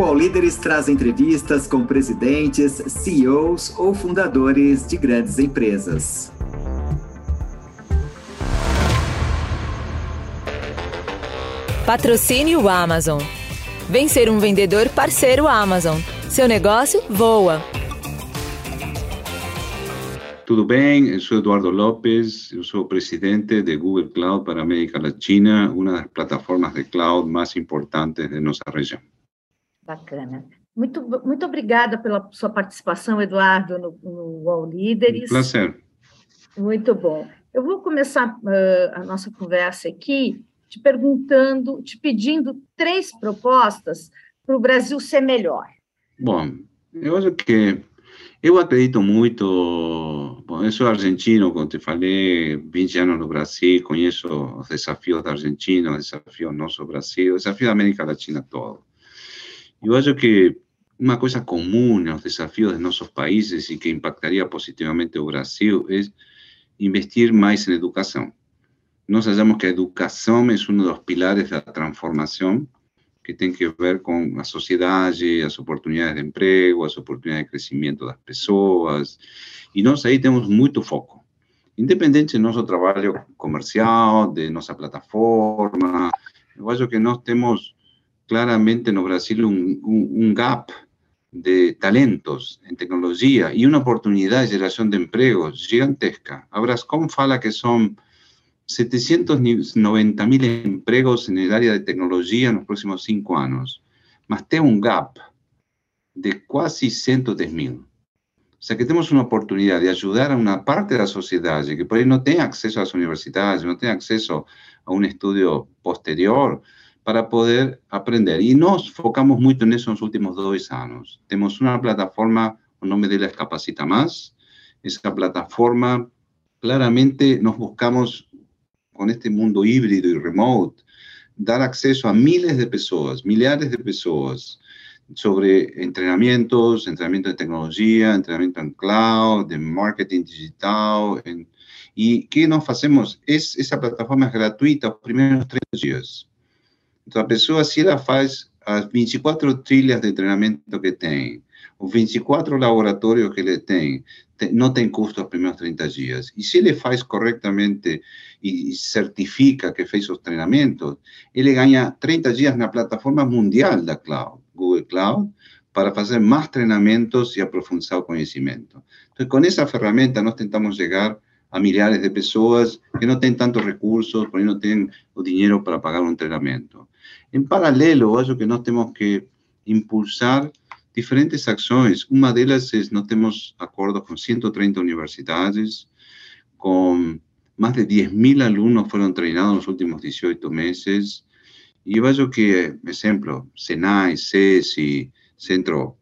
O All Líderes traz entrevistas com presidentes, CEOs ou fundadores de grandes empresas. Patrocínio Amazon. Vem ser um vendedor parceiro Amazon. Seu negócio voa. Tudo bem? Eu sou Eduardo Lopes, eu sou presidente de Google Cloud para a América Latina, uma das plataformas de cloud mais importantes de nossa região. Bacana. Muito, muito obrigada pela sua participação, Eduardo, no, no All Líderes. Um prazer. Muito bom. Eu vou começar uh, a nossa conversa aqui te perguntando, te pedindo três propostas para o Brasil ser melhor. Bom, eu acho que eu acredito muito. Bom, eu sou argentino, como te falei, 20 anos no Brasil, conheço os desafios da Argentina, os desafios do nosso Brasil, os desafios da América Latina toda. Eu acho que uma coisa comum aos desafios de nossos países e que impactaria positivamente o Brasil é investir mais em educação. Nós achamos que a educação é um dos pilares da transformação que tem que ver com a sociedade, as oportunidades de emprego, as oportunidades de crescimento das pessoas. E nós aí temos muito foco. Independente do nosso trabalho comercial, de nossa plataforma, eu acho que nós temos claramente no Brasil um, um, um gap de talentos en tecnología y una oportunidad de generación de empleos gigantesca. Abrascom fala que son 790 mil empleos en el área de tecnología en los próximos cinco años, más tengo un gap de casi 110 mil. O sea que tenemos una oportunidad de ayudar a una parte de la sociedad que por ahí no tenga acceso a las universidades, no tenga acceso a un estudio posterior, para poder aprender. Y nos focamos mucho en en los últimos dos años. Tenemos una plataforma, el nombre de la Capacita Más. Esa plataforma, claramente nos buscamos con este mundo híbrido y remote, dar acceso a miles de personas, millares de personas, sobre entrenamientos, entrenamiento de tecnología, entrenamiento en cloud, de marketing digital. ¿Y qué nos hacemos? Es, esa plataforma es gratuita los primeros tres días. Entonces, la persona, si ela faz as 24 trilhas de treinamento que tem, os 24 laboratórios que ele tem, não tem custo os primeiros 30 dias. E se ele faz corretamente e certifica que fez os treinamentos, ele ganha 30 dias na plataforma mundial da Cloud, Google Cloud, para fazer mais treinamentos e aprofundar o conhecimento. Então, com essa ferramenta, nós tentamos chegar a milhares de pessoas que não têm tantos recursos, por aí não têm o dinheiro para pagar um treinamento. Em paralelo, acho que nós temos que impulsar diferentes ações. Uma delas é nós temos acordos com 130 universidades, com mais de 10 mil alunos foram treinados nos últimos 18 meses. E eu acho que, exemplo, Senai, CESI, Centro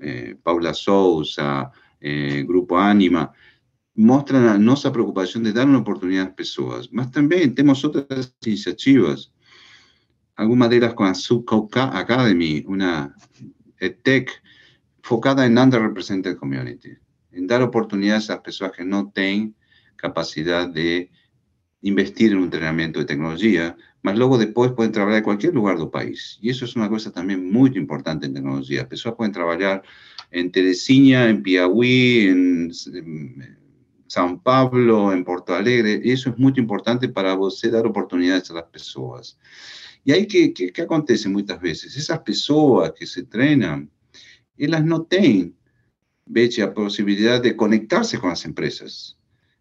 eh, Paula Souza, eh, Grupo Anima, mostram a nossa preocupação de dar uma oportunidade às pessoas. Mas também temos outras iniciativas de ellas con Azuka Academy, una tech focada en underrepresented community, en dar oportunidades a las personas que no tienen capacidad de investir en un entrenamiento de tecnología, mas luego después pueden trabajar en cualquier lugar del país. Y eso es una cosa también muy importante en tecnología. Las personas pueden trabajar en Teresina, en Piauí, en, San Pablo, en Porto Alegre. Y eso es muy importante para usted dar oportunidades a las personas. E aí, o que, que, que, acontece muitas vezes? Essas pessoas que se treinam, elas não têm, veja, a possibilidade de conectar-se com as empresas.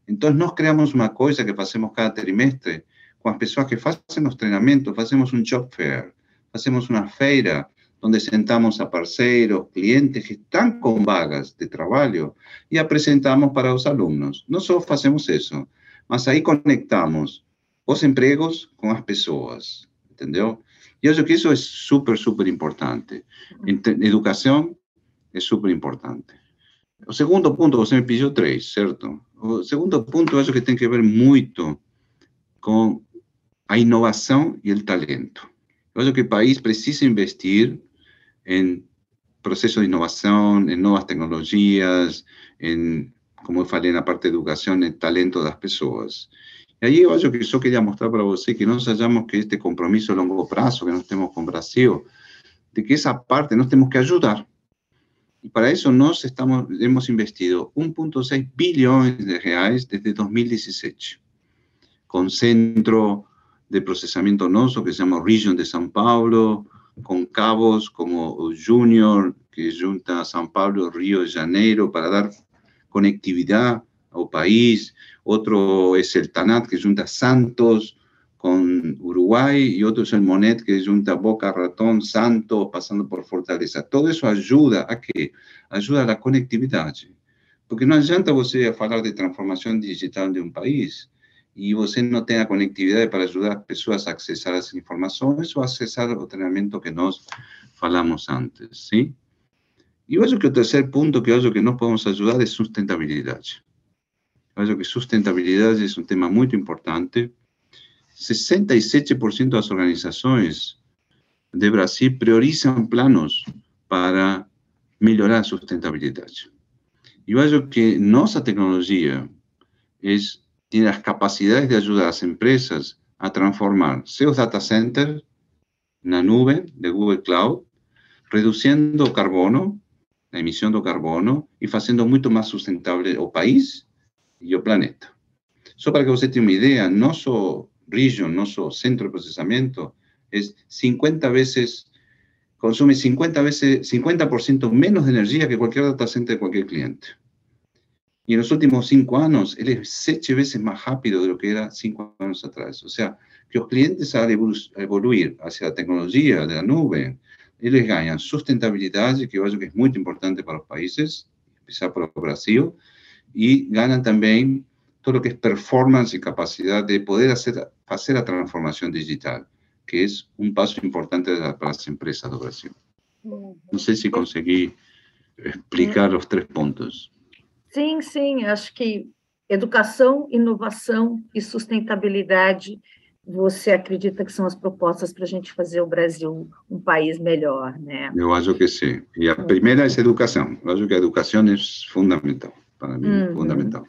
Então, nós criamos uma coisa que fazemos cada trimestre com as pessoas que fazem os treinamentos, fazemos um job fair, fazemos uma feira onde sentamos a parceiros, clientes que estão com vagas de trabalho e apresentamos para os alunos. Não só fazemos isso, mas aí conectamos os empregos com as pessoas. Entendeu? E acho que isso é super, super importante. Educação é super importante. O segundo ponto, você me pediu três, certo? O segundo ponto, acho que tem que ver muito com a inovação e o talento. Eu acho que o país precisa investir em processos de inovação, em novas tecnologias, em, como eu falei na parte de educação, em talento das pessoas. Y ahí yo que yo quería mostrar para usted que nos hallamos que este compromiso a largo plazo que nos tenemos con Brasil de que esa parte nos tenemos que ayudar. Y para eso nos estamos, hemos investido 1.6 billones de reales desde 2016, con centro de procesamiento NOSO que se llama Region de São Paulo, con cabos como Junior, que junta São Paulo, Río de Janeiro, para dar conectividad al país. Otro es el TANAT, que junta Santos con Uruguay, y otro es el Monet, que junta Boca Ratón, Santos, pasando por Fortaleza. Todo eso ayuda a que Ayuda a la conectividad. Porque no adianta você hablar de transformación digital de un país y você no tenga conectividad para ayudar a personas a accesar a las informaciones o accesar al treinamento que nos falamos antes. Y yo creo que el tercer punto que yo que no podemos ayudar es sustentabilidad. Creo que sustentabilidad es un tema muy importante. 67% de las organizaciones de Brasil priorizan planos para mejorar sustentabilidad. Y yo creo que nuestra tecnología es, tiene las capacidades de ayudar a las empresas a transformar seus data centers en la nube de Google Cloud, reduciendo carbono, la emisión de carbono y haciendo mucho más sustentable o país y o planeta. Solo para que usted tenga una idea, nuestro region, nuestro centro de procesamiento es 50 veces, consume 50 veces, 50% menos de energía que cualquier data center de cualquier cliente. Y en los últimos cinco años, él es siete veces más rápido de lo que era cinco años atrás. O sea, que los clientes al evoluir hacia la tecnología de la nube, ellos ganan sustentabilidad, que yo creo que es muy importante para los países, empezar por Brasil, y ganan también todo lo que es performance y capacidad de poder hacer, hacer la transformación digital, que es un paso importante para las empresas de Brasil. No sé si conseguí explicar los tres puntos. Sim, sim, acho que educação, inovação e sustentabilidade você acredita que são as propostas para a gente fazer o Brasil um país melhor, né? Eu acho que sim. E a primeira é educação. Eu acho que a educação é fundamental, para mim, uhum. fundamental.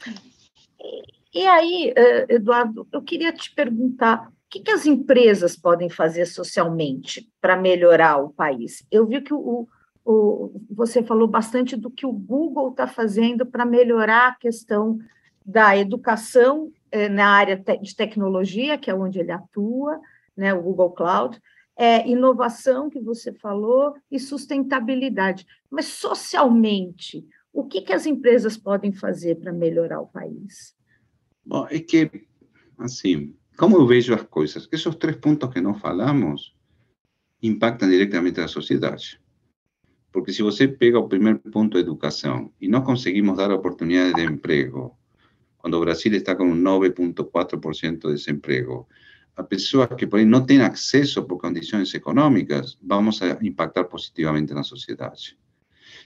E, aí, eh, Eduardo, eu queria te perguntar, o que, que as empresas podem fazer socialmente para melhorar o país? Eu vi que o, o, você falou bastante do que o Google está fazendo para melhorar a questão da educação é, na área de tecnologia, que é onde ele atua, né, o Google Cloud, é, inovação, que você falou, e sustentabilidade. Mas, socialmente, o que, que as empresas podem fazer para melhorar o país? Bom, é que, assim, como eu vejo as coisas, esses três pontos que nós falamos impactam diretamente a sociedade. Porque se você pega o primeiro ponto, educação, e nós conseguimos dar oportunidades de emprego cuando Brasil está un 9.4% de desempleo, a personas que por ahí no tienen acceso por condiciones económicas, vamos a impactar positivamente en la sociedad.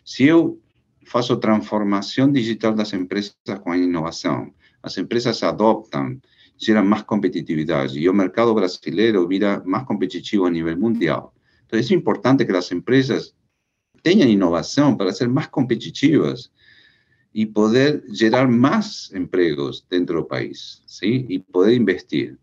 Si yo faço transformación digital de las empresas con innovación, las empresas adoptan, generan más competitividad y el mercado brasileño vira más competitivo a nivel mundial. Entonces es importante que las empresas tengan innovación para ser más competitivas y poder generar más empleos dentro del país, ¿sí? Y poder investir.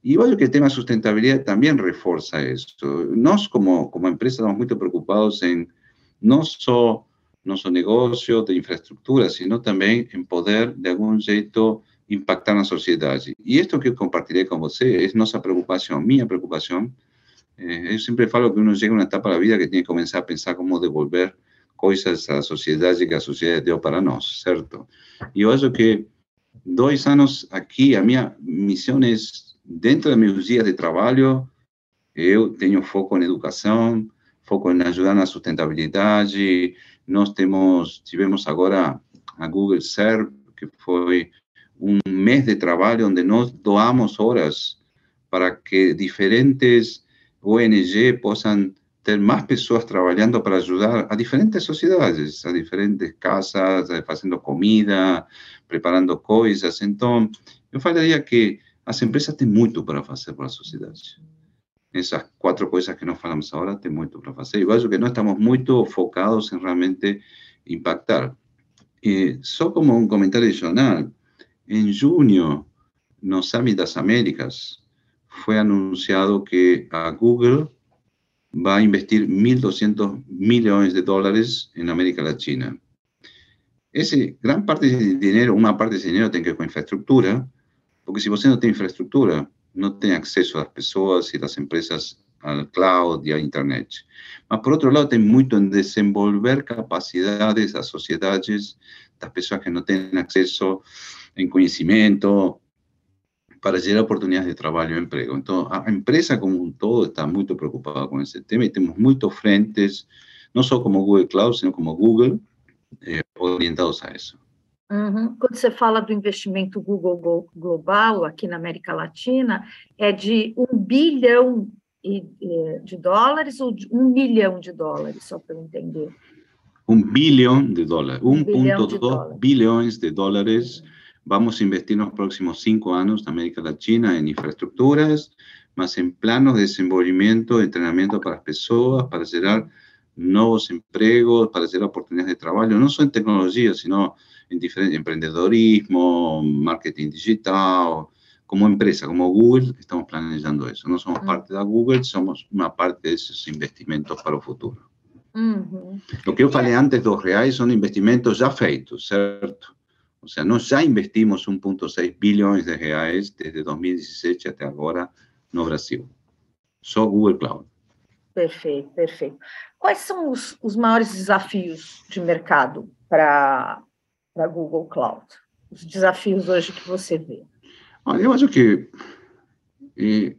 Y yo que el tema de sustentabilidad también refuerza esto. Nos como, como empresa estamos muy preocupados en no solo nuestro negocio de infraestructura, sino también en poder de algún jeito impactar en la sociedad. Y esto que compartiré con usted es nuestra preocupación, mi preocupación. Eh, yo siempre falo que uno llega a una etapa de la vida que tiene que comenzar a pensar cómo devolver coisas a sociedade que a sociedade deu para nós, certo? E eu acho que dois anos aqui, a minha missão é, dentro dos meus dias de trabalho, eu tenho foco em educação, foco em ajudar na sustentabilidade. Nós temos, tivemos agora a Google Serve, que foi um mês de trabalho onde nós doamos horas para que diferentes ONG possam ter más personas trabajando para ayudar a diferentes sociedades, a diferentes casas, haciendo comida, preparando cosas. Entonces, yo falaria que las empresas tienen mucho para hacer para la sociedad. Esas cuatro cosas que nos falamos ahora tienen mucho para hacer. Y acho que no estamos muy focados en realmente impactar. Eh, solo como un comentario adicional, en junio, nos Summit das Américas, fue anunciado que a Google va a invertir 1.200 millones de dólares en América Latina. Ese, gran parte de dinero, una parte de ese dinero tiene que ver con infraestructura, porque si usted no tiene infraestructura, no tiene acceso a las personas y las empresas al cloud y a internet. Mas, por otro lado, tem mucho en desenvolver capacidades a sociedades las personas que no tienen acceso en conocimiento para gerar oportunidades de trabajo y empleo. Entonces, la empresa como un todo está muy preocupada con ese tema y tenemos muchos frentes, no solo como Google Cloud, sino como Google, eh, orientados a eso. Uhum. Quando você fala do investimento Google global aqui na América Latina, é de um bilhão de dólares ou de um milhão de dólares, só para eu entender? Un billón de dólares, 1.2 billones de dólares. Vamos en los próximos cinco años en América Latina en infraestructuras, más en planos de desenvolvimiento, entrenamiento para las personas, para generar nuevos empleos, para generar oportunidades de trabajo, no solo en tecnología, sino en diferentes emprendedorismo, marketing digital, como empresa, como Google, estamos planeando eso. No somos parte de Google, somos una parte de esos investimentos para el futuro. Lo que yo falei antes dos reais son investimentos ya feitos, ¿cierto? O sea, no ya investimos 1.6 billones de reais desde 2017 hasta ahora no Brasil. Só Google Cloud. Perfeito, perfeito. Quais são os, os maiores desafios de mercado para para Google Cloud? Os desafios hoje que você vê? Olha, eu acho que eh,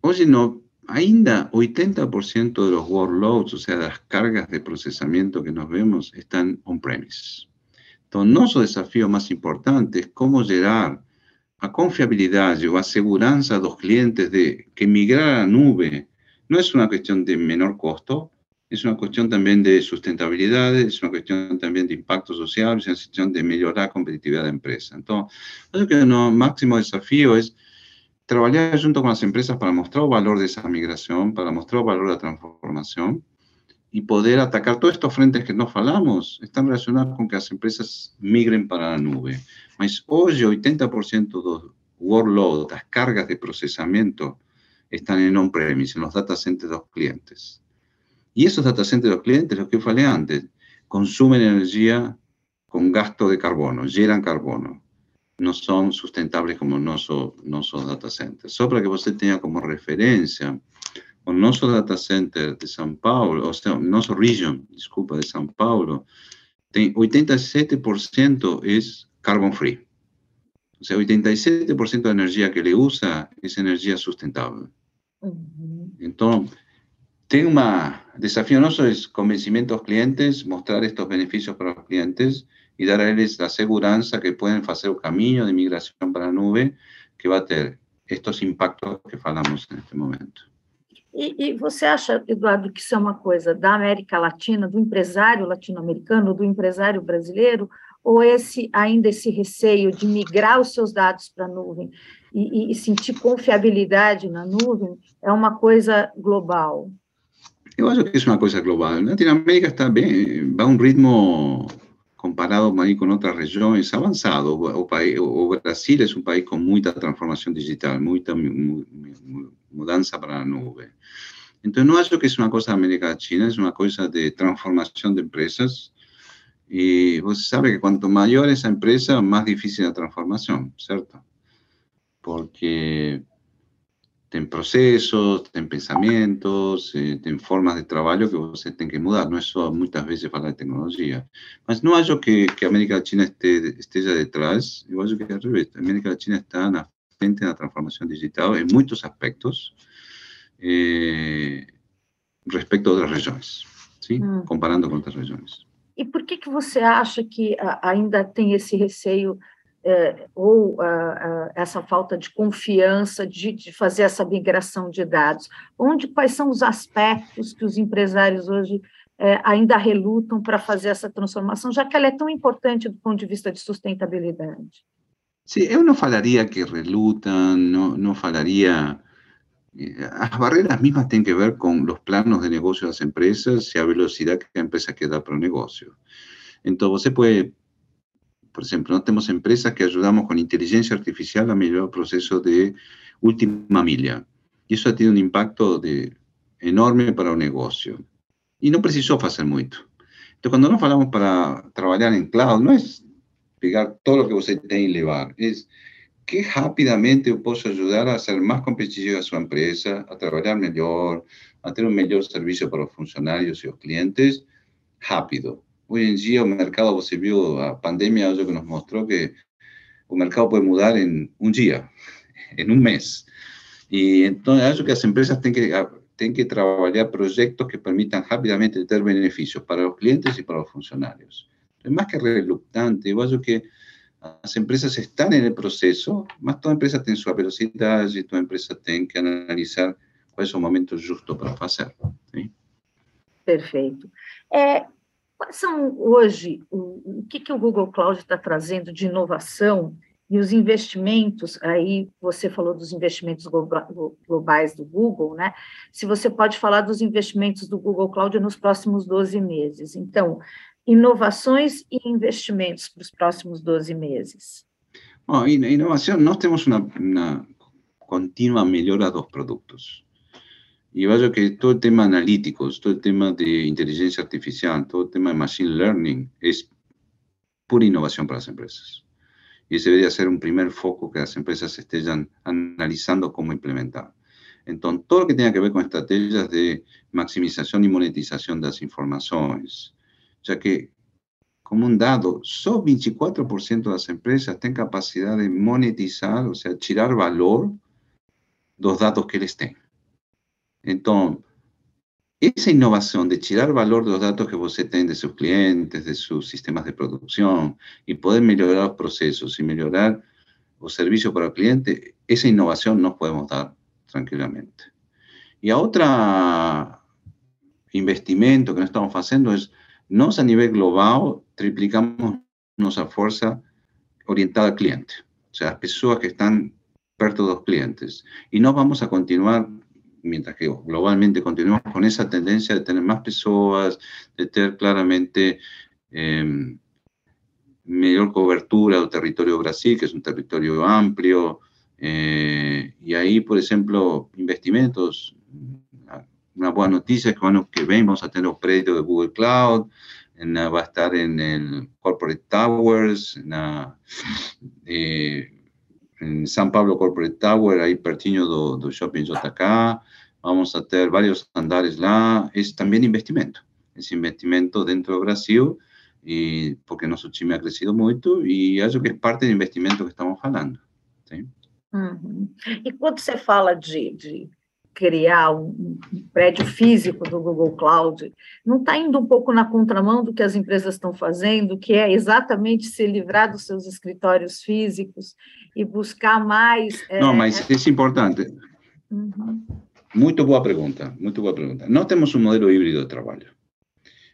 hoje não, ainda 80% dos workloads, ou seja, das cargas de processamento que nós vemos, estão on-premise. Então, nosso desafio mais importante é como gerar a confiabilidade ou a segurança dos clientes de que migrar à nuvem não é uma questão de menor custo, es una cuestión también de sustentabilidad, es una cuestión también de impacto social, es una cuestión de mejorar la competitividad de la empresa. Entonces, creo que el máximo desafío es trabajar junto con las empresas para mostrar el valor de esa migración, para mostrar el valor de la transformación y poder atacar todos estos frentes que nos falamos, están relacionados con que las empresas migren para la nube. Mas hoy 80% de los workloads, las cargas de procesamiento, están en on-premise, en los data centers de los clientes. Y esos data centers de los clientes, lo que falei antes, consumen energía con gasto de carbono, generan carbono. No son sustentables como nuestros data centers. Solo para que usted tenga como referencia, con nuestro data center de São Paulo, o sea, nuestro region, disculpa, de São Paulo, 87% es carbon free. O sea, 87% de energía que le usa es energía sustentable. Entonces, un desafío nuestro es convencimiento a los clientes, mostrar estos beneficios para los clientes y dar a ellos la seguridad que pueden hacer un camino de migración para la nube que va a tener estos impactos que falamos en este momento. E, e, você acha, Eduardo, que isso é uma coisa da América Latina, do empresário latino-americano, do empresário brasileiro, ou esse ainda esse receio de migrar os seus dados para a nuvem e, e, sentir confiabilidade na nuvem é uma coisa global? Eu acho que es una cosa global. Latinoamérica está bien, va a un ritmo comparado con otras regiones avanzado. O, Brasil es un país con mucha transformación digital, mucha mudanza para la nube. Entonces, no acho que es una cosa de América Latina, es una cosa de transformación de empresas. Y vos sabe que cuanto mayor esa empresa, más difícil la transformación, ¿cierto? Porque ten procesos, ten pensamientos, eh, ten formas de trabajo que você tem que mudar. No es solo muchas veces falar de tecnología. Mas no acho que, que América Latina esté, ya detrás, yo acho que al revés. América Latina está en la frente de la transformación digital en muchos aspectos eh, respecto a otras regiones, ¿sí? Mm. comparando con otras regiones. E por que, que você acha que ainda tem esse receio é, ou essa falta de confiança de, de, fazer essa migração de dados? Onde, quais são os aspectos que os empresários hoje é, ainda relutam para fazer essa transformação, já que ela é tão importante do ponto de vista de sustentabilidade? Sim, eu não falaria que relutam, não, não falaria... Las barreras mismas tienen que ver con los planos de negocio de las empresas y a velocidad que la empresa quiere dar para el negocio. Entonces, você puede por ejemplo, no tenemos empresas que ayudamos con inteligencia artificial a mejorar el proceso de última milla. Y eso ha tenido un impacto de enorme para o negócio. E não precisou fazer muito. Então, quando nós falamos para trabalhar em cloud, não é pegar todo o que você tem e levar, é que rapidamente eu posso ajudar a ser mais competitivo a sua empresa, a trabalhar melhor, a ter um melhor serviço para os funcionários e os clientes, rápido. Hoje em dia, o mercado, você viu, a pandemia hoje que nos mostrou que o mercado pode mudar em um dia, em um mês. E então, acho que as empresas têm que, têm que trabalhar que permitam rapidamente ter benefícios para os clientes e para os funcionários. É mais que relutante, eu acho que as empresas estão no processo, mas toda empresa tem sua velocidade, toda empresa tem que analisar quais são os momentos justos para fazer. Sim? Perfeito. É, quais são hoje, o, que, que o Google Cloud está trazendo de inovação e os investimentos, aí você falou dos investimentos globais do Google, né? Se você pode falar dos investimentos do Google Cloud nos próximos 12 meses. Então, inovações e investimentos para os próximos 12 meses. Bom, inovação, nós temos uma, uma contínua melhora dos produtos. Y vaya que todo el tema analítico, todo el tema de inteligencia artificial, todo el tema de machine learning es pura innovación para las empresas. Y ese debería ser un primer foco que las empresas estén analizando cómo implementar. Entonces, todo lo que tenga que ver con estrategias de maximización y monetización de las informaciones, ya que, como un dado, solo 24% de las empresas tienen capacidad de monetizar, o sea, tirar valor los datos que les tengan. Entonces, esa innovación de tirar valor de los datos que você tem de sus clientes, de sus sistemas de producción, y poder mejorar los procesos y mejorar los servicios para el cliente, esa innovación nos podemos dar tranquilamente. Y a otro investimento que no estamos haciendo es, nos a nivel global triplicamos nuestra fuerza orientada al cliente, o sea, las personas que están perto de los clientes. Y no vamos a continuar mientras que globalmente continuamos con esa tendencia de tener más personas, de tener claramente eh, mayor cobertura del territorio de Brasil, que es un territorio amplio, eh, y ahí, por ejemplo, investimentos, una buena noticia es que, bueno, que vamos a tener un prédio de Google Cloud, va a estar en el Corporate Towers, en, eh, en São Paulo Corporate Tower, ahí pertinho do, do Shopping JK, vamos a tener varios andares lá, es también investimento, es investimento dentro de Brasil, porque nuestro time ha crecido mucho, y acho que es parte del investimento que estamos hablando. ¿sí? Uhum. E quando você fala de criar um, um, prédio físico do Google Cloud, não está indo um pouco na contramão do que as empresas estão fazendo, que é exatamente se livrar dos seus escritórios físicos e buscar mais. Não, é, mas é, é importante. Uhum. Muito boa pergunta, muito boa pergunta. Nós temos um modelo híbrido de trabalho.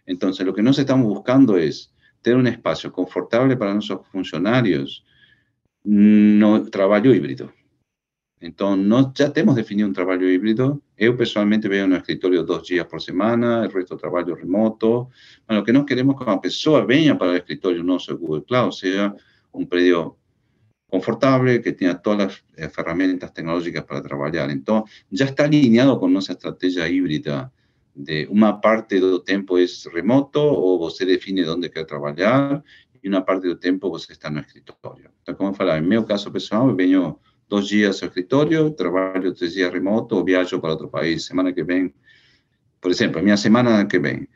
Então, o que nós estamos buscando é ter um espaço confortável para nossos funcionários no trabalho híbrido. Então, nós já temos definido um trabalho híbrido. Eu, pessoalmente, venho no escritório dois dias por semana, o resto trabalho remoto. Mas o que nós queremos é que uma pessoa venha para o escritório nosso Google Cloud, seja um prédio confortable, que tenga todas las eh, herramientas tecnológicas para trabajar. Entonces, ya está alineado con nuestra estrategia híbrida de una parte del tiempo es remoto o se define dónde quiere trabajar y una parte del tiempo você está en el escritorio. Entonces, como falaba, en mi caso personal, vengo dos días al escritorio, trabajo tres días remoto viajo para otro país. Semana que viene, por ejemplo, mi semana que viene,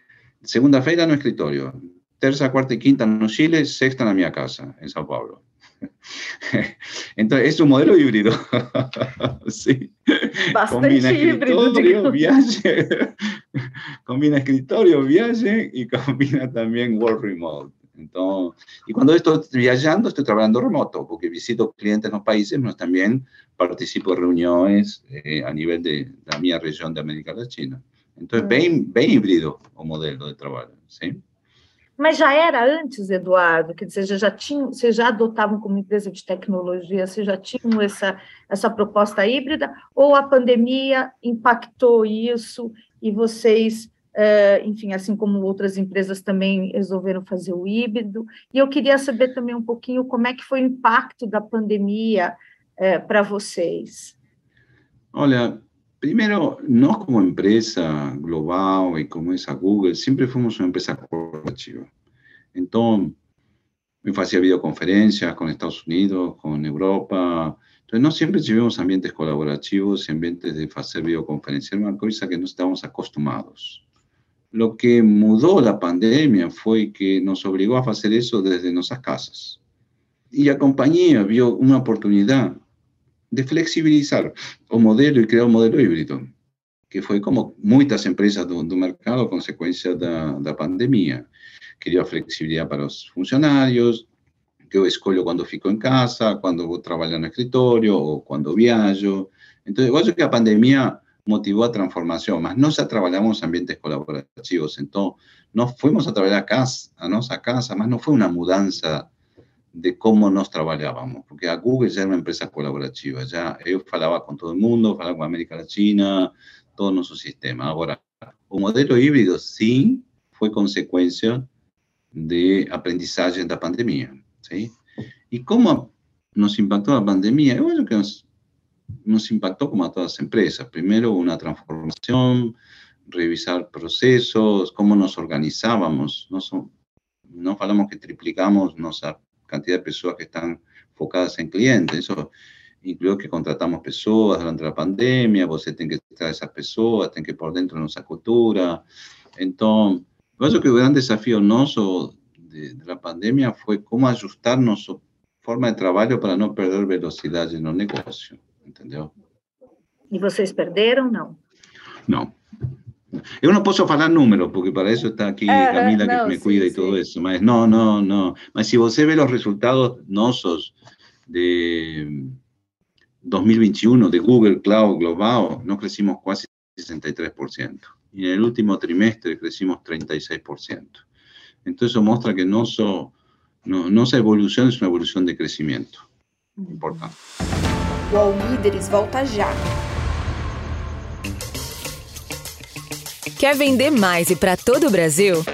segunda-feira no escritorio, tercera, cuarta y quinta en Chile, sexta en mi casa, en Sao Paulo. Entonces, es un modelo híbrido. sí. Bastante combina híbrido. Viaje, combina escritorio, viaje y combina también work remote. Entonces, y cuando estoy viajando, estoy trabajando remoto, porque visito clientes en los países, pero también participo en reuniones eh, a nivel de la mi región de América Latina. Entonces, bien, bien híbrido o modelo de trabajo. ¿sí? Mas já era antes, Eduardo? Quer dizer, já tinham, vocês já adotavam como empresa de tecnologia, vocês já tinham essa, essa proposta híbrida, ou a pandemia impactou isso e vocês, Uh, enfim, assim como outras empresas também resolveram fazer o híbrido. E eu queria saber também um pouquinho como é que foi o impacto da pandemia uh, para vocês. Olha, primeiro, nós como empresa global e como essa Google, sempre fomos uma empresa corporativa. Então, eu fazia videoconferências com Estados Unidos, com Europa. Então, nós sempre tivemos ambientes colaborativos, e ambientes de fazer videoconferência. Era uma coisa que nós estávamos acostumados. Lo que mudó la pandemia fue que nos obligó a hacer eso desde nuestras casas. Y la compañía vio una oportunidad de flexibilizar o modelo y crear un modelo híbrido, que fue como muchas empresas del mercado a consecuencia de la pandemia. Quería flexibilidad para los funcionarios, que yo escolho fico en casa, cuando voy trabajar en el escritorio o cuando viajo. Yo creo que la pandemia motivó a transformación, mas no se trabajamos en ambientes colaborativos. Entonces, no fuimos a trabajar a casa, a nuestra casa, más no fue una mudanza de cómo nos trabajábamos, porque a Google ya era una empresa colaborativa, ya yo falaba con todo el mundo, falaba con América Latina, todo nuestro sistema. Ahora, un modelo híbrido sí fue consecuencia de aprendizaje en la pandemia, ¿sí? ¿Y cómo nos impactó la pandemia? Yo creo que nos, nos impactó como a todas las empresas. Primero, una transformación, revisar procesos, cómo nos organizábamos. No, son, no hablamos que triplicamos nuestra cantidad de personas que están enfocadas en clientes. Eso incluyó que contratamos personas durante la pandemia, vos tenés que traer esas personas, tenés que por dentro de nuestra cultura. Entonces, yo que el gran desafío nuestro de, de, la pandemia fue cómo ajustar nuestra forma de trabajo para no perder velocidad en los negocios, ¿entendió? ¿Y ustedes perdieron no? No, yo no puedo hablar números, porque para eso está aquí ah, Camila que me cuida y todo eso. no, no, no. si vos ve los resultados nosos de 2021 de Google Cloud Global, no crecimos casi 63%. Y en el último trimestre crecimos 36%. Entonces eso muestra que no, so, no, no esa evolución es una evolución de crecimiento. Importante. O Líderes volta já. Quer vender mais e para todo o Brasil?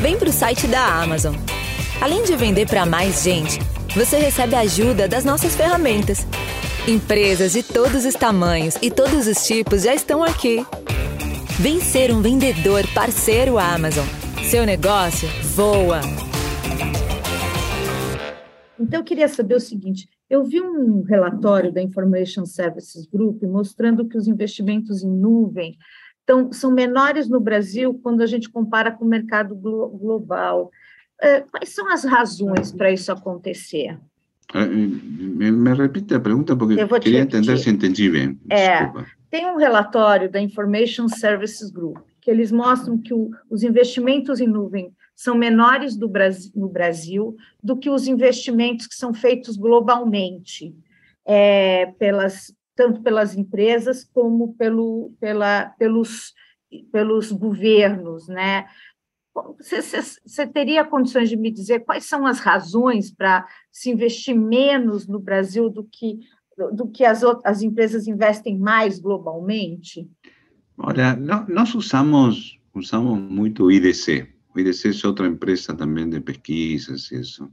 Vem para o site da Amazon. Além de vender para mais gente, você recebe a ajuda das nossas ferramentas. Empresas de todos os tamanhos e todos os tipos já estão aqui. Vem ser um vendedor parceiro Amazon. Seu negócio voa. Então, eu queria saber o seguinte: eu vi um relatório da Information Services Group mostrando que os investimentos em nuvem são menores no Brasil quando a gente compara com o mercado glo global. É, quais são as razões para isso acontecer? Ah, me, me repite a pergunta, porque eu queria entender se entendi bem. É, tem um relatório da Information Services Group, que eles mostram que o, os investimentos em nuvem são menores Brasil, no Brasil do que os investimentos que são feitos globalmente é, pelas, tanto pelas empresas como pelo, pela, pelos, pelos governos, né? Você, você, você, teria condições de me dizer quais são as razões para se investir menos no Brasil do que, do que as, as empresas investem mais globalmente? Olha, nós usamos, usamos muito o IDC. O IDC é outra empresa também de pesquisas e isso.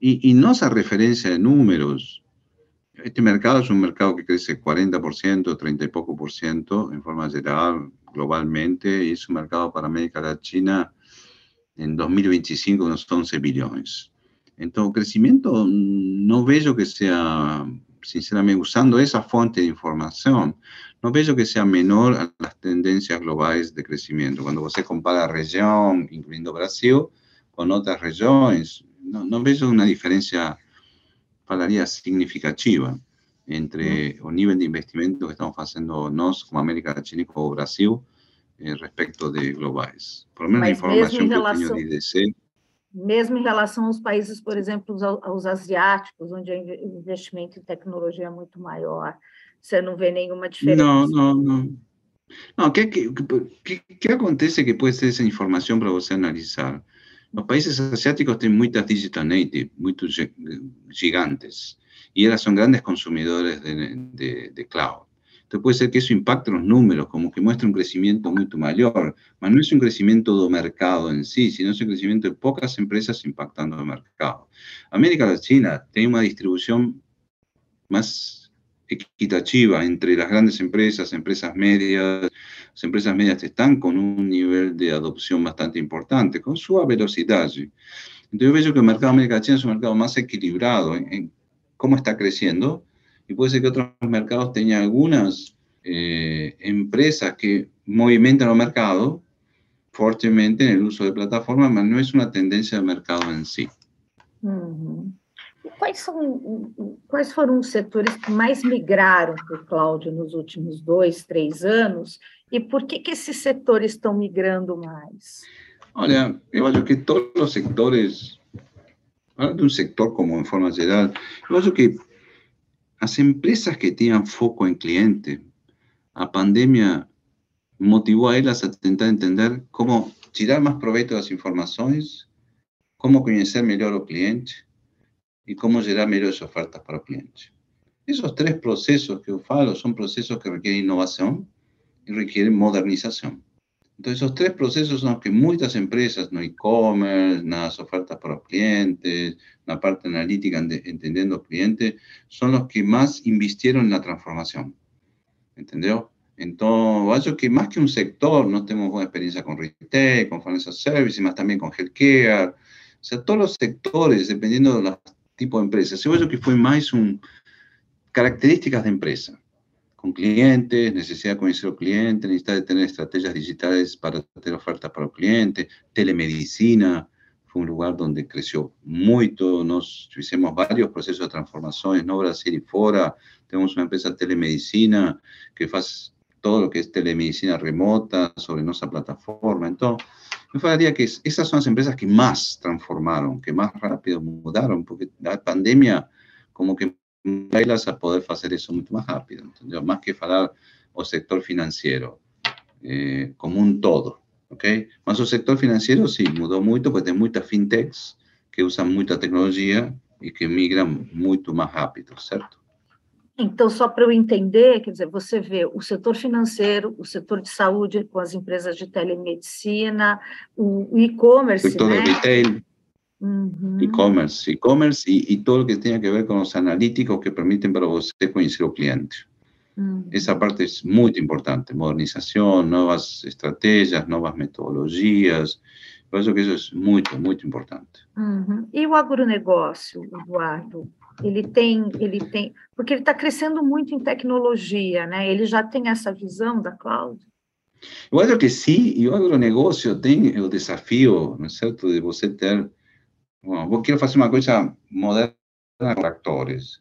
E, e nossa referência de números Este mercado es un mercado que crece 40%, 30 y poco por ciento en forma general, globalmente, y es un mercado para América Latina en 2025 unos 11 billones. Entonces, crecimiento no veo que sea, sinceramente, usando esa fuente de información, no veo que sea menor a las tendencias globales de crecimiento. Cuando usted compara región, incluyendo Brasil, con otras regiones, no, no veo una diferencia falaría significativa entre el nivel de investimento que estamos haciendo nosotros como América Latina y como Brasil eh, respecto de globais. Por lo menos Mas a informação que relação, de IDC... Mesmo em relação aos países, por exemplo, aos, asiáticos, onde o investimento em tecnologia é muito maior, você não vê nenhuma diferença? Não, não, não. Não, o que, que, que, que acontece que pode ser essa informação para você analisar? Los países asiáticos tienen muchas digital native, muchos gigantes, y ellas son grandes consumidores de, cloud. Entonces puede ser que eso impacte los números, como que muestre un crecimiento mucho mayor, pero no es un crecimiento del mercado en sí, sino es un crecimiento de pocas empresas impactando el mercado. América Latina tiene una distribución más equitativa entre las grandes empresas, empresas medias. Las empresas medias están con un nivel de adopción bastante importante, con su velocidad. Entonces yo veo que el mercado de América Latina es un mercado más equilibrado en, cómo está creciendo y puede ser que otros mercados tengan algunas eh, empresas que movimentan el mercado fuertemente en el uso de plataformas, pero no es una tendencia del mercado en sí. Quais, são, quais foram os setores que mais migraram para o cloud nos últimos dois, três anos? E por que, que esses setores estão migrando mais? Olha, eu acho que todos os setores, falando de um setor como em forma geral, eu acho que as empresas que tinham foco em cliente, a pandemia motivou a elas a tentar entender como tirar mais proveito das informações, como conhecer melhor o cliente, y cómo llegar mejores ofertas para el cliente. Esos tres procesos que yo falo son procesos que requieren innovación y requieren modernización. Entonces, esos tres procesos son los que muchas empresas, no e-commerce, las ofertas para los clientes, la parte analítica, entendiendo al cliente, son los que más invirtieron en la transformación. ¿Entendió? Entonces, yo que más que un sector, no tenemos buena experiencia con retail, con financial services, más también con healthcare. O sea, todos los sectores, dependiendo de las tipo de empresa. Yo que fue más un características de empresa, con clientes, necesidad de conocer al cliente, necesidad de tener estrategias digitales para tener ofertas para el cliente, telemedicina, fue un lugar donde creció mucho, nos hicimos varios procesos de transformación, no Brasil y fuera, tenemos una empresa telemedicina que hace todo lo que es telemedicina remota sobre nuestra plataforma, entonces me falaría que esas son las empresas que más transformaron, que más rápido mudaron, porque la pandemia como que las a poder hacer eso mucho más rápido, ¿entendió? Más que falar o sector financiero, eh, como un todo, ¿ok? Más o sector financiero sí, mudó mucho, porque hay muchas fintechs que usan mucha tecnología y que migran mucho más rápido, ¿cierto? Então, só para eu entender, quer dizer, você vê o setor financeiro, o setor de saúde com as empresas de telemedicina, o e-commerce. Setor né? de retail. Uhum. E-commerce, e-commerce e, e todo o que tem a ver com os analíticos que permitem para você conhecer o cliente. Uhum. Essa parte é muito importante, modernização, novas estratégias, novas metodologias. Eu acho que isso é muito, muito importante. Uhum. E o agronegócio, Eduardo? ele tem, ele tem, porque ele está crescendo muito em tecnologia, né? Ele já tem essa visão da cloud. Eu acho que sim, e o agronegócio tem o desafio, não é certo, de você ter, bom, eu quero fazer uma coisa moderna com tractores.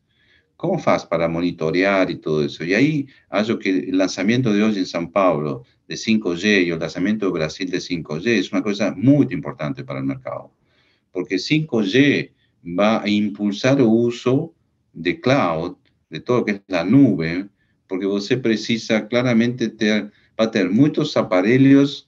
Como faz para monitorear e tudo isso? E aí, acho que o lançamento de hoje em São Paulo de 5G e o lançamento do Brasil de 5G é uma coisa muito importante para o mercado. Porque 5G va a impulsar el uso de cloud, de todo lo que es la nube, porque usted precisa claramente ter, va a tener muchos aparelhos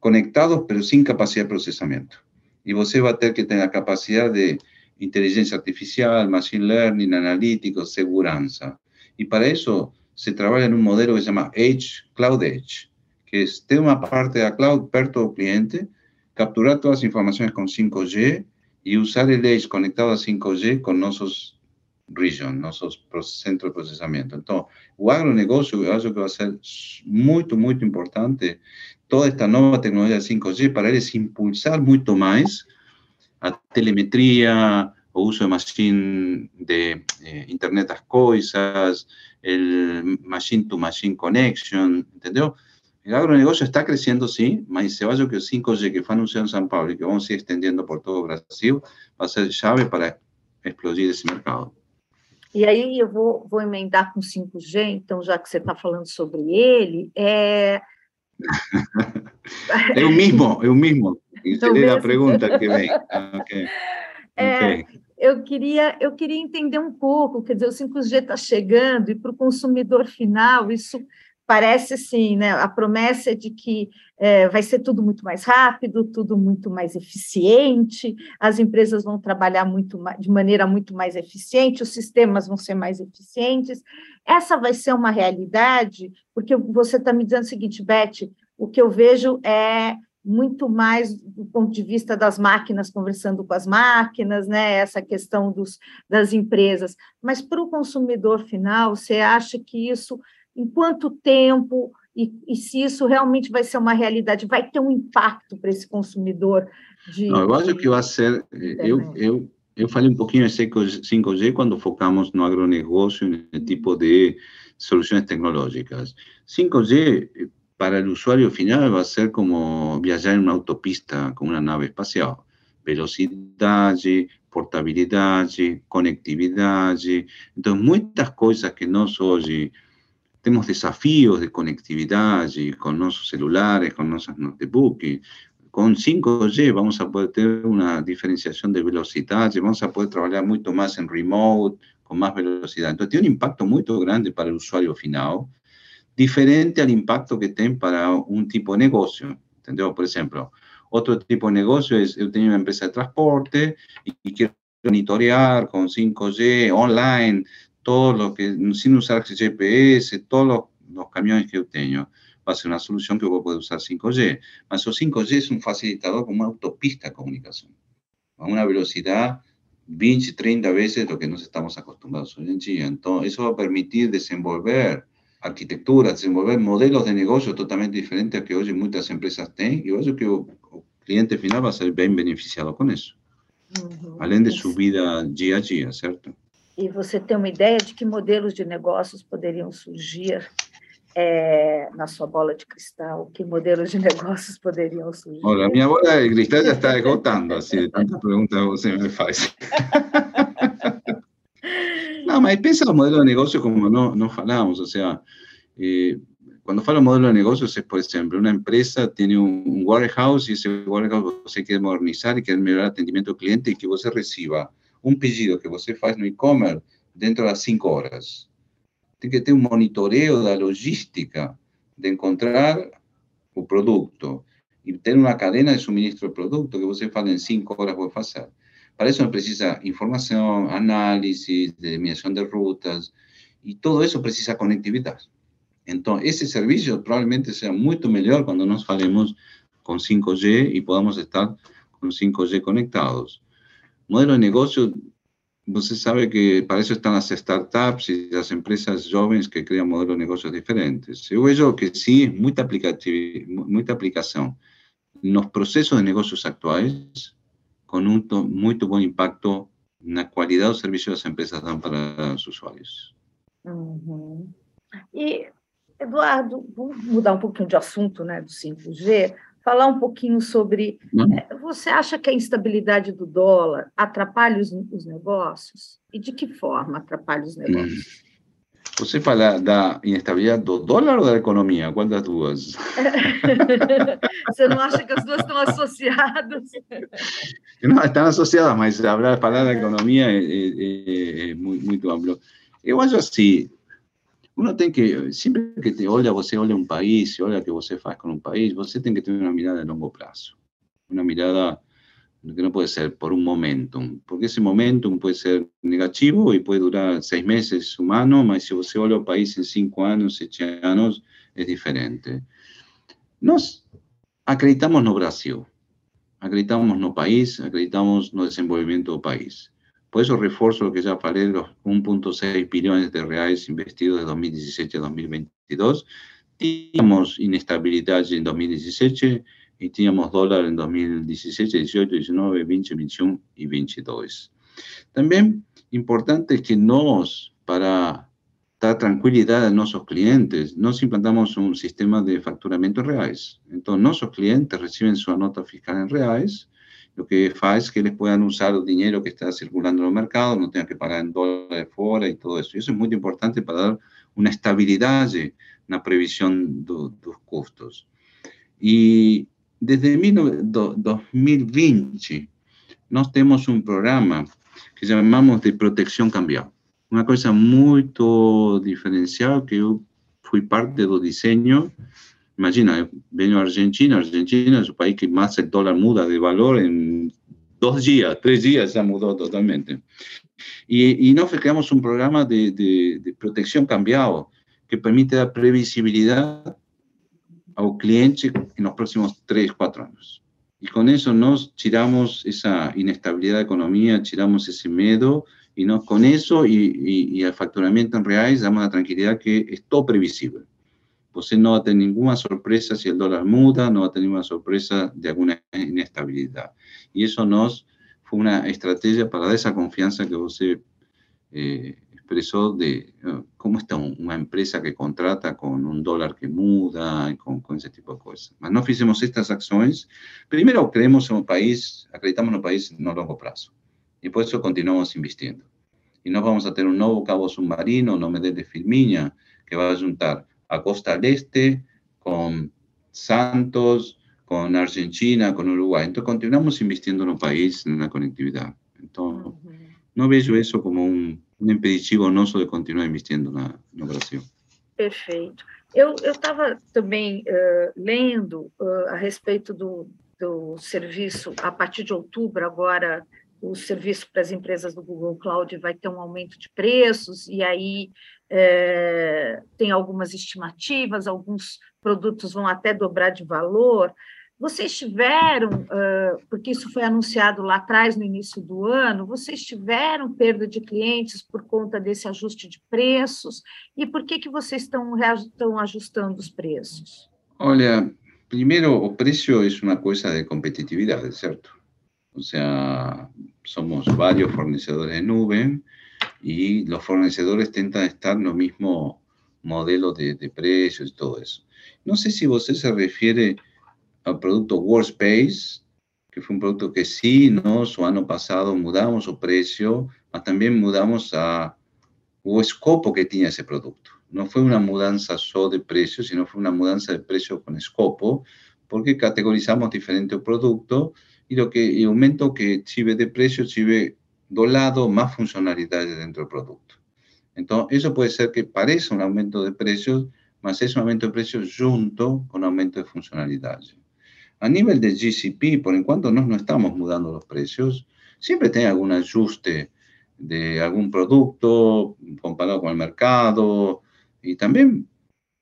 conectados, pero sin capacidad de procesamiento. Y usted va a tener que tener la capacidad de inteligencia artificial, machine learning, analítico, seguridad. Y para eso se trabaja en un modelo que se llama Edge, Cloud Edge, que es tener una parte de la cloud perto del cliente, capturar todas las informaciones con 5G y usar el Edge conectado a 5G con nuestros regions, nuestros centros de procesamiento. Entonces, o agronegócio, yo creo que va a ser muy, muy importante toda esta nueva tecnología de 5G para ellos impulsar mucho más a telemetría, o uso de machine de eh, Internet las cosas, el machine to machine connection, ¿entendió? El agronegocio está creciendo, sí, mas se vaya que el 5G que fue anunciado en San Pablo y que vamos a ir extendiendo por todo Brasil va a ser llave para explodir esse mercado. E aí eu vou, vou emendar com 5G, então, já que você está falando sobre ele, é... é o mesmo, é o mesmo. É a pergunta que vem. Ah, okay. É, okay. Eu queria, eu queria entender um pouco, quer dizer, o 5G está chegando e para o consumidor final isso parece assim, né? A promessa é de que é, vai ser tudo muito mais rápido, tudo muito mais eficiente, as empresas vão trabalhar muito de maneira muito mais eficiente, os sistemas vão ser mais eficientes. Essa vai ser uma realidade, porque você está me dizendo o seguinte, Beth, o que eu vejo é muito mais do ponto de vista das máquinas conversando com as máquinas, né? Essa questão dos, das empresas. Mas para o consumidor final, você acha que isso, em quanto tempo e, e, se isso realmente vai ser uma realidade, vai ter um impacto para esse consumidor? De, Não, eu acho que vai ser. Eu, eu, eu falei um pouquinho de 5G quando focamos no agronegócio, no tipo de soluções tecnológicas. 5G para el usuario final va a ser como viajar en una autopista con una nave espacial. Velocidad, portabilidad, conectividad. Entonces, muchas cosas que nos hoy tenemos desafíos de conectividad con nuestros celulares, con nuestros notebooks. Con 5G vamos a poder tener una diferenciación de velocidad, vamos a poder trabajar mucho más en remote, con más velocidad. Entonces, tiene un impacto muy grande para el usuario final diferente al impacto que tiene para un tipo de negocio. ¿Entendeu? Por ejemplo, otro tipo de negocio es, yo tengo una empresa de transporte y, quiero monitorear con 5G online todo lo que, sin usar GPS, todos los, camiones que yo tengo. Va a ser una solución que vos puede usar 5G. Mas o 5G es un facilitador como una autopista de comunicación, a una velocidad 20, 30 veces lo que nos estamos acostumbrados hoy en día. Entonces, eso va a permitir desenvolver arquitectura, desenvolver modelos de negocio totalmente diferentes a que hoy muchas empresas tienen, y yo creo que el cliente final va a ser bien beneficiado con eso, além de su vida día a día, ¿cierto? E você tem uma ideia de que modelos de negócios poderiam surgir é, na sua bola de cristal? Que modelos de negócios poderiam surgir? Olha, a minha bola de cristal já está esgotando, assim, de tanta pergunta que você me faz. No, mas pensa el modelo de negocio como no, no falamos, o sea, eh, cuando falo modelo de negocios es, por ejemplo, una empresa tiene un, warehouse y ese warehouse se quiere modernizar y quiere mejorar el atendimiento al cliente y que usted reciba um pedido que você faz no e-commerce dentro das cinco horas. Tem que ter um monitoreo da logística de encontrar o produto e ter uma cadena de suministro de produto que você fala em cinco horas vou fazer. Para isso precisa informação, análise, delineação de rutas e tudo isso precisa conectividade. Então, esse serviço provavelmente será muito melhor quando nós falemos com 5G e podamos estar com 5G conectados. Modelo de negocio, usted sabe que para eso están las startups y las empresas jóvenes que crean modelos de negocios diferentes. Yo veo que sí, mucha, mucha aplicación en los procesos de negocios actuales con un muy buen impacto en la calidad de los servicios que las empresas dan para los usuarios. E, Eduardo, vamos mudar um pouquinho de assunto né, do 5G, falar um pouquinho sobre. É, você acha que a instabilidade do dólar atrapalha os, os negócios? E de que forma atrapalha os negócios? Você fala da inestabilidade do dólar ou da economia? Qual das duas? Você não acha que as duas estão associadas? Não, estão associadas, mas falar, falar da economia é, é, é, muito, muito amplo. Eu acho assim, uno tem que, sempre que te olha, você olha um país, olha o que você faz com um país, você tem que ter uma mirada a longo prazo. Uma mirada que no puede ser por un momentum, porque ese momentum puede ser negativo y puede durar seis meses humano, pero si você olha o país en cinco años, siete años, es diferente. Nos acreditamos no Brasil, acreditamos no país, acreditamos no desenvolvimiento del país. Por eso refuerzo lo que ya falei, los 1.6 billones de reales investidos de 2017 a 2022. Teníamos inestabilidad en 2017, y teníamos dólar en 2017, 18, 19, 20, 21 y 22. También importante es que nos, para dar tranquilidad a nuestros clientes, nos implantamos un sistema de facturamiento en reales. Entonces, nuestros clientes reciben su nota fiscal en reales, lo que hace es que les puedan usar el dinero que está circulando en el mercado, no tengan que pagar en dólares fuera y todo eso. Y eso es muy importante para dar una estabilidad en la previsión de los costos. Y desde 2020, nós temos um programa que chamamos de proteção cambial. Uma coisa muito diferencial que eu fui parte do desenho. Imagina, eu venho à Argentina, a Argentina é o país que mais o dólar muda de valor em dois dias, três dias já mudou totalmente. E, e nós criamos um programa de, de, de proteção cambial que permite dar previsibilidade al cliente en los próximos 3, 4 años. Y con eso nos tiramos esa inestabilidad de economía, tiramos ese miedo, y nos, con eso y, y, el facturamiento en reales damos la tranquilidad que es todo previsible. Usted no va a tener ninguna sorpresa si el dólar muda, no va a tener ninguna sorpresa de alguna inestabilidad. Y eso nos fue una estrategia para dar esa confianza que usted eh, expresó de cómo está una empresa que contrata con un dólar que muda, con, con ese tipo de cosas. Mas no hicimos estas acciones. Primero, creemos en un país, acreditamos en un país no largo plazo. Y por eso continuamos invirtiendo. Y no vamos a tener un nuevo cabo submarino, no me de Filmiña, que va a juntar a Costa del Este con Santos, con Argentina, con Uruguay. Entonces continuamos invirtiendo en un país, en la conectividad. Entonces, no veo eso como un, um impeditivo nosso de continuar investindo na, no Brasil. Perfeito. Eu estava também uh, lendo uh, a respeito do, do serviço, a partir de outubro, agora o serviço para as empresas do Google Cloud vai ter um aumento de preços, e aí é, tem algumas estimativas, alguns produtos vão até dobrar de valor. Vocês tiveram, uh, porque isso foi anunciado lá atrás, no início do ano, vocês tiveram perda de clientes por conta desse ajuste de preços? E por que, que vocês estão, estão ajustando os preços? Olha, primeiro, o preço é uma coisa de competitividade, certo? O sea, somos varios fornecedores de nube y los fornecedores tentan estar en lo mismo modelo de, de precios y todo eso. No sé si usted se refiere al producto Workspace, que fue un producto que sí, ¿no? Su año pasado mudamos su precio, pero también mudamos a o escopo que tenía ese producto. No fue una mudanza solo de precio, sino fue una mudanza de precio con escopo, porque categorizamos diferentes productos y lo que el aumento que chive de precio chive do lado más funcionalidades dentro del producto. Entonces, eso puede ser que parezca un aumento de precios, mas es un aumento de precios junto con aumento de funcionalidades. A nivel de GCP, por enquanto no, no estamos mudando los precios, siempre tiene algún ajuste de algún producto comparado con el mercado y también,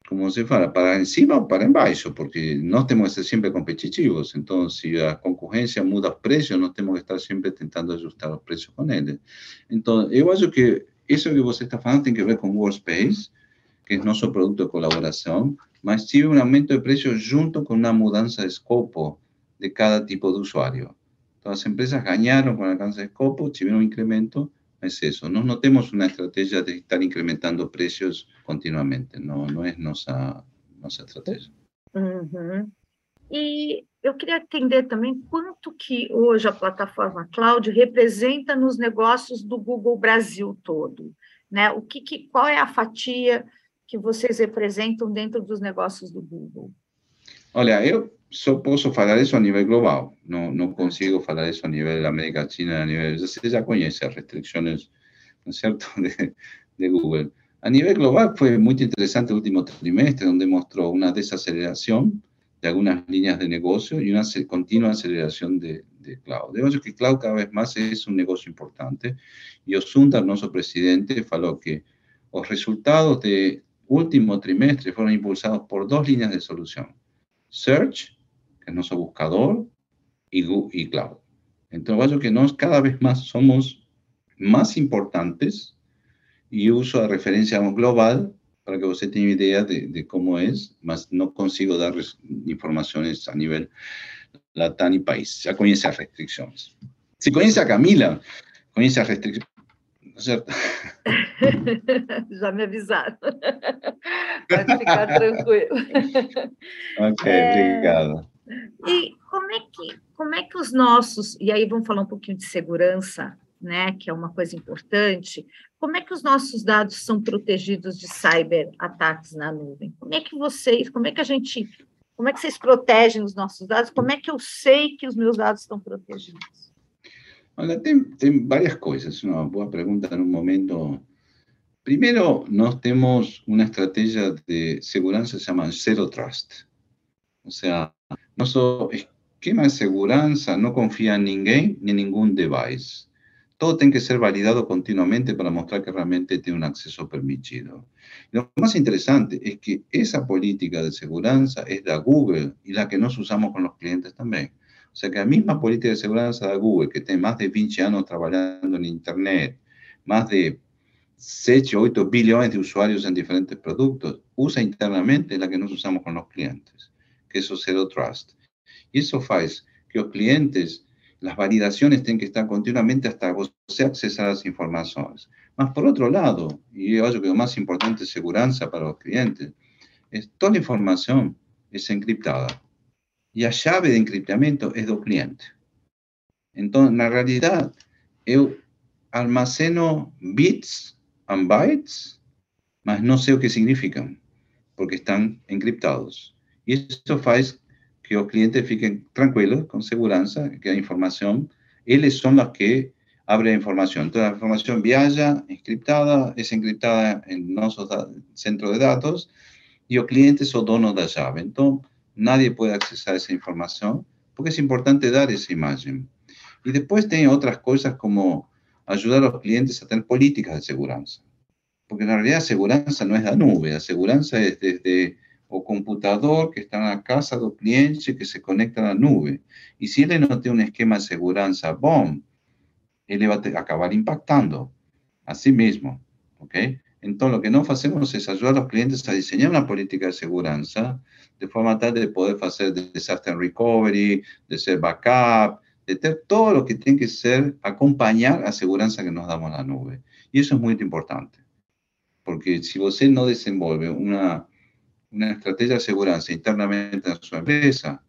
como se fala, para encima o para embaixo, porque no tenemos que ser siempre competitivos. Entonces, si la concurrencia muda los precios, no tenemos que estar siempre intentando ajustar los precios con él. Entonces, yo creo que eso que usted está falando tiene que ver con Workspace, que es nuestro producto de colaboración, mas tive un aumento de precios junto con una mudanza de escopo de cada tipo de usuario. Todas las empresas ganaron con el alcance de escopo, tuvieron un incremento, es eso. No, no tenemos una estrategia de estar incrementando precios continuamente, no, no es nuestra, nuestra estrategia. Uhum. E eu queria entender também quanto que hoje a plataforma cloud representa nos negócios do Google Brasil todo, né? O que, que qual é a fatia que vocês representam dentro dos negócios do Google? Olha, eu só posso falar isso a nível global, não, não consigo falar isso a nível da América Latina, a nível, você já conhece as restrições, não é certo, de, de Google. A nível global foi muito interessante o último trimestre, onde mostrou uma desaceleração de algumas linhas de negócio e uma contínua aceleração de, de cloud. Acho que cloud cada vez mais é um negócio importante e o Sundar, nosso presidente, falou que os resultados de último trimestre fueron impulsados por dos líneas de solución. Search, es nuestro buscador, y, y Cloud. Entonces, que nos cada vez más somos más importantes y uso de referencia global para que usted tenga idea de, cómo es, más no consigo dar informaciones a nivel latán y país. Ya conoce las restricciones. Si conoce a Camila, las restricciones. certo? Já me avisaram. Pode ficar tranquilo. Ok, é... obrigado. E como é, que, como é que os nossos, e aí vamos falar um pouquinho de segurança, né, que é uma coisa importante, como é que os nossos dados são protegidos de cyber-ataques na nuvem? Como é que vocês, como é que a gente, como é que vocês protegem os nossos dados? Como é que eu sei que os meus dados estão protegidos? Hola, ten, ten varias cosas. Una buena pregunta en un momento. Primero, nos tenemos una estrategia de seguridad que se llama Zero Trust. O sea, nuestro esquema de seguridad no confía en ninguém ni en ningún device. todo tiene que ser validado continuamente para mostrar que realmente tiene un acceso permitido. Lo más interesante es que esa política de seguridad es de Google y la que nos usamos con los clientes también. O sea que la misma política de seguridad de Google, que tiene más de 20 años trabajando en Internet, más de 7 o 8 billones de usuarios en diferentes productos, usa internamente la que nos usamos con los clientes, que es Zero Trust. Y eso hace que los clientes las validaciones tienen que estar continuamente hasta você accesar las informaciones. Más por otro lado, y yo creo que lo más importante es seguridad para los clientes, es toda la información es encriptada. Y la llave de encriptamiento es del cliente. Entonces, en la realidad, yo almaceno bits and bytes, mas no sé qué significan, porque están encriptados. Eso hace que los clientes fiquen tranquilos, con seguridad, que la información, ellos son los que abren la información. Entonces, la información viaja encriptada, es encriptada en nuestro centro de datos y los clientes son donos de la llave. Entonces, nadie puede acceder a esa información porque es importante dar esa imagen. Y después tiene otras cosas como ayudar a los clientes a tener políticas de seguridad. Porque en realidad seguridad no es la nube, la seguridad es desde o computador que está en la casa del cliente que se conecta a la nube. Y si él no tiene un esquema de seguridad bom, él va a acabar impactando a sí mismo. ¿ok? Entonces, lo que no hacemos es ayudar a los clientes a diseñar una política de seguridad de forma tal de poder hacer disaster recovery, de ser backup, de tener todo lo que tiene que ser acompañar a seguridad que nos damos la nube. Y eso es muy importante. Porque si usted no desenvolve una una estrategia de seguridad internamente en su empresa,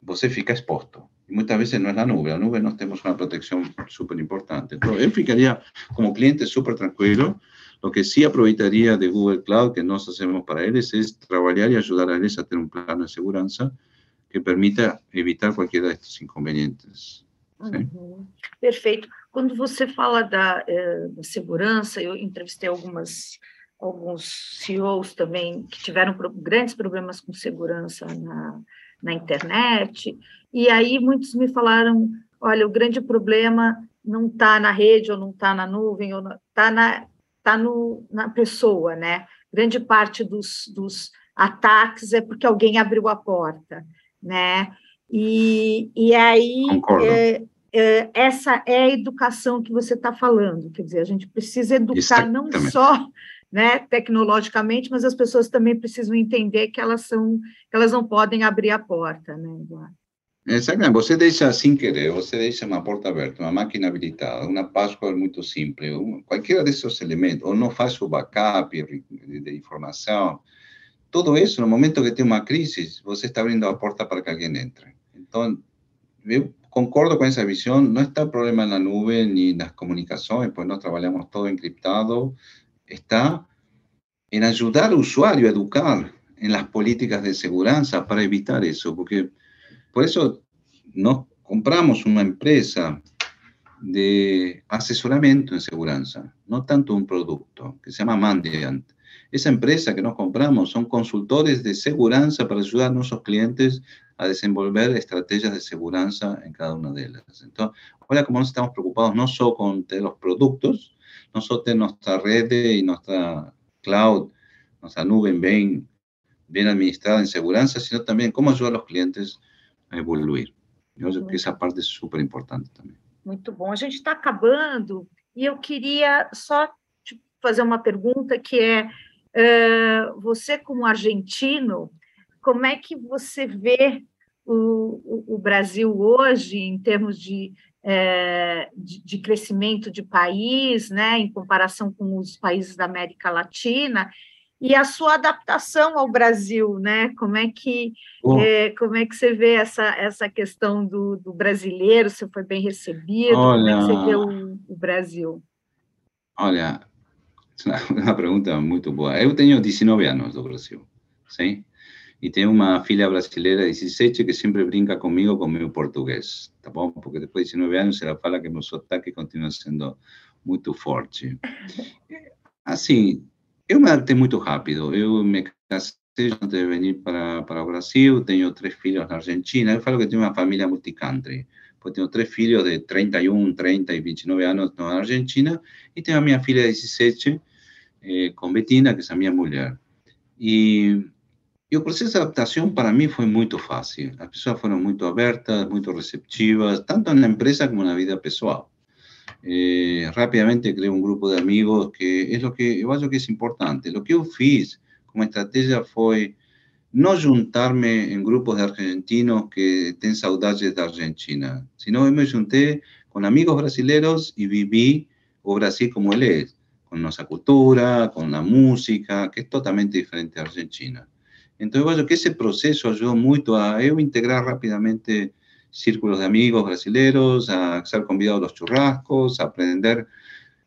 você fica expuesto. Y muchas veces no es la nube. La nube no tenemos una protección súper importante. Yo ficaría como cliente súper tranquilo. Lo que sí aprovecharía de Google Cloud, que nos hacemos para ellos, es trabajar y ayudar a ellos a tener un plan de seguridad que permita evitar cualquiera de estos inconvenientes. Perfeito. Quando você fala da, eh, da segurança, eu alguns CEOs também que tiveram grandes problemas com segurança na, na internet, e aí muitos me falaram, olha, o grande problema não está na rede, ou não está na nuvem, ou está na, tá no, na pessoa, né? Grande parte dos, dos ataques é porque alguém abriu a porta, né? E, e aí é, é, essa é a educação que você está falando, quer dizer, a gente precisa educar não só né, tecnologicamente, mas as pessoas também precisam entender que elas são, que elas não podem abrir a porta, né, Eduardo? Exatamente, você deixa sem querer, você deixa uma porta aberta, uma máquina habilitada, uma password muito simples, um, qualquer desses elementos, ou não faz o backup de, informação, tudo isso, no momento que tem uma crise, você está abrindo a porta para que alguém entre. Então, eu concordo com essa visão, não está problema na nuvem nem nas comunicações, pois nós trabalhamos todo encriptado, está en ayudar al usuario a educar en las políticas de seguridad para evitar eso, porque por eso nos compramos una empresa de asesoramiento en seguridad, no tanto un producto, que se llama Mandiant. Esa empresa que nos compramos son consultores de seguridad para ayudar a nuestros clientes a desenvolver estrategias de seguridad en cada una de ellas. Entonces, ahora como nos estamos preocupados no solo con los productos, nosotros nuestra red y nuestra cloud, nuestra nube bien, bien administrada en seguridad, sino también cómo ayudar a los clientes a evoluir. Eu acho que essa parte é super importante também. Muito bom. A gente está acabando e eu queria só te fazer uma pergunta que é, uh, você como argentino, como é que você vê o, o, o Brasil hoje em termos de é, de, de, crescimento de país, né, em comparação com os países da América Latina, e a sua adaptação ao Brasil, né? Como é que é, como é que você vê essa, essa questão do, do brasileiro? Se foi bem recebido? Olha, como é que você vê o, o Brasil? Olha, uma pergunta muito boa. Eu tenho 19 anos do Brasil, sim? E tenho uma filha brasileira de 17 que sempre brinca comigo com meu português, tá bom? Porque depois de 19 anos ela fala que meu sotaque continua sendo muito forte. Eh, assim, eu me adaptei muito rápido. Eu me casei antes de vir para, para o Brasil, tenho três filhos na Argentina. Eu falo que tenho uma família multicountry. Eu tenho três filhos de 31, 30 e 29 anos na Argentina e tenho a minha filha de 17 eh, com Betina, que é a minha mulher. E y el proceso de adaptación para mí fue muy fácil. Las personas fueron muy abiertas, muy receptivas, tanto en la empresa como en la vida personal. Eh, rápidamente creé un grupo de amigos que es lo que es importante. Lo que yo fiz como estrategia fue no juntarme en grupos de argentinos que tienen saudades de Argentina, sino me junté con amigos brasileños y viví o Brasil como él es, con nuestra cultura, con la música, que es totalmente diferente a Argentina. Entonces, creo que ese proceso ayudó mucho a yo integrar rápidamente círculos de amigos brasileños, a ser convidado a los churrascos, a aprender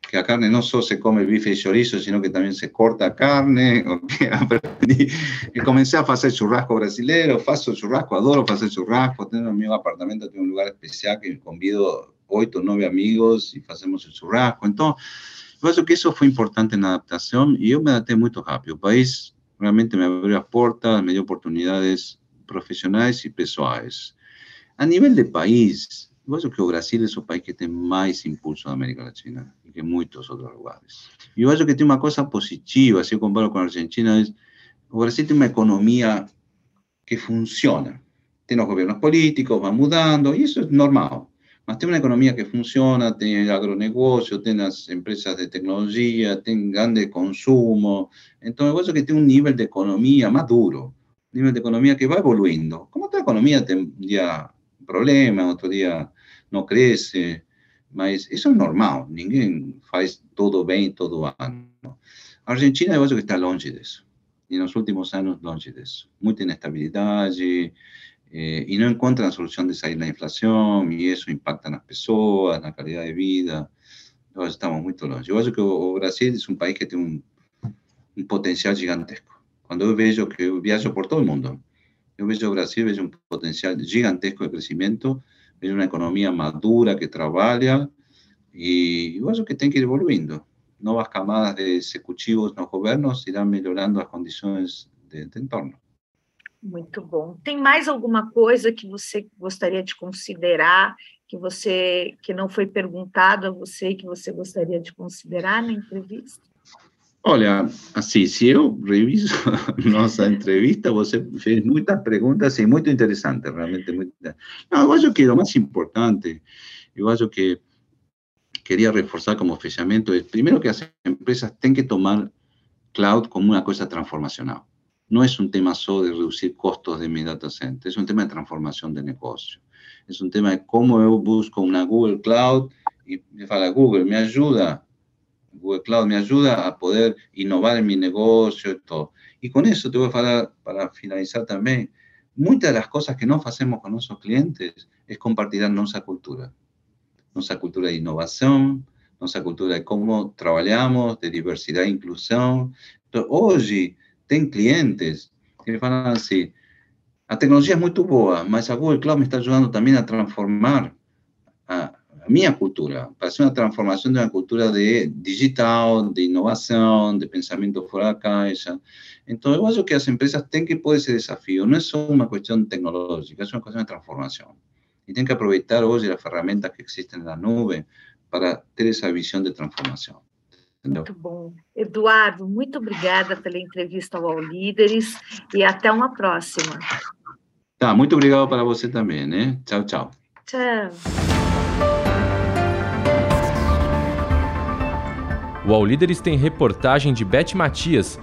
que a carne no solo se come bife y chorizo, sino que también se corta carne, y comencé a hacer churrasco brasileño, faço churrasco, adoro hacer churrasco, tengo en mi apartamento, tengo un lugar especial que convido ocho o nueve amigos y hacemos el churrasco, entonces, yo que eso fue importante en la adaptación y yo me adapté muy rápido, el país realmente me abrió las puertas, me dio oportunidades profesionales y pessoais. A nivel de país, yo creo que Brasil es el país que tiene más impulso en América Latina y que muchos otros lugares. Y yo creo que tiene una cosa positiva, si yo comparo con Argentina, es Brasil tiene una economía que funciona. Tiene los gobiernos políticos, va mudando, y eso es normal. Mas tem uma economia que funciona, tem agronegócio, tem as empresas de tecnologia, tem grande consumo. Então, eu acho que tem um nível de economia maduro, um nível de economia que vai evoluindo. Como toda economia tem um dia problema, outro dia não cresce, mas isso é normal, ninguém faz tudo bem todo ano. A Argentina, eu acho que está longe disso. E nos últimos anos, longe disso. Muita inestabilidade, eh, y no encuentran solución de salir la inflación, y eso impacta en las personas, la calidad de vida. Nós estamos muy longe. Yo acho que Brasil es un país que tiene un, un potencial gigantesco. Cuando yo veo que viajo por todo el mundo, yo veo Brasil, veo un potencial gigantesco de crecimiento, veo una economía madura que trabaja y yo creo que tiene que ir evolucionando. Nuevas camadas de ejecutivos los gobiernos irán mejorando las condiciones de, de entorno. Muito bom. Tem mais alguma coisa que você gostaria de considerar, que você que não foi perguntado a você que você gostaria de considerar na entrevista? Olha, assim, se eu reviso nossa entrevista, você fez muitas perguntas e muito interessantes, realmente muito. Não, eu acho que o mais importante, eu acho que queria reforçar como fechamento é, primeiro que as empresas têm que tomar cloud como uma coisa transformacional. No es un tema solo de reducir costos de mi data center, es un tema de transformación de negocio. Es un tema de cómo busco una Google Cloud y me fala Google, me ayuda, Google Cloud me ayuda a poder innovar en mi negocio y todo. Y con eso te voy a hablar para finalizar también. Muchas de las cosas que no hacemos con nuestros clientes es compartir nuestra cultura. Nuestra cultura de innovación, nuestra cultura de cómo trabajamos, de diversidad e inclusión. Entonces, hoy, tem clientes que falam assim, a tecnologia é muito boa, mas a Google Cloud me está ajudando também a transformar a, a minha cultura, para ser uma transformação de uma cultura de digital, de inovação, de pensamento fora da caixa. Então, eu acho que as empresas têm que pôr esse desafio. Não é só uma questão tecnológica, é uma questão de transformação. E tem que aproveitar hoje as ferramentas que existem na nuvem para ter essa visão de transformação. Muito bom. Eduardo, muito obrigada pela entrevista ao All Líderes e até uma próxima. Tá, muito obrigado para você também, né? Tchau, tchau. Tchau. O All Líderes tem reportagem de Beth Matias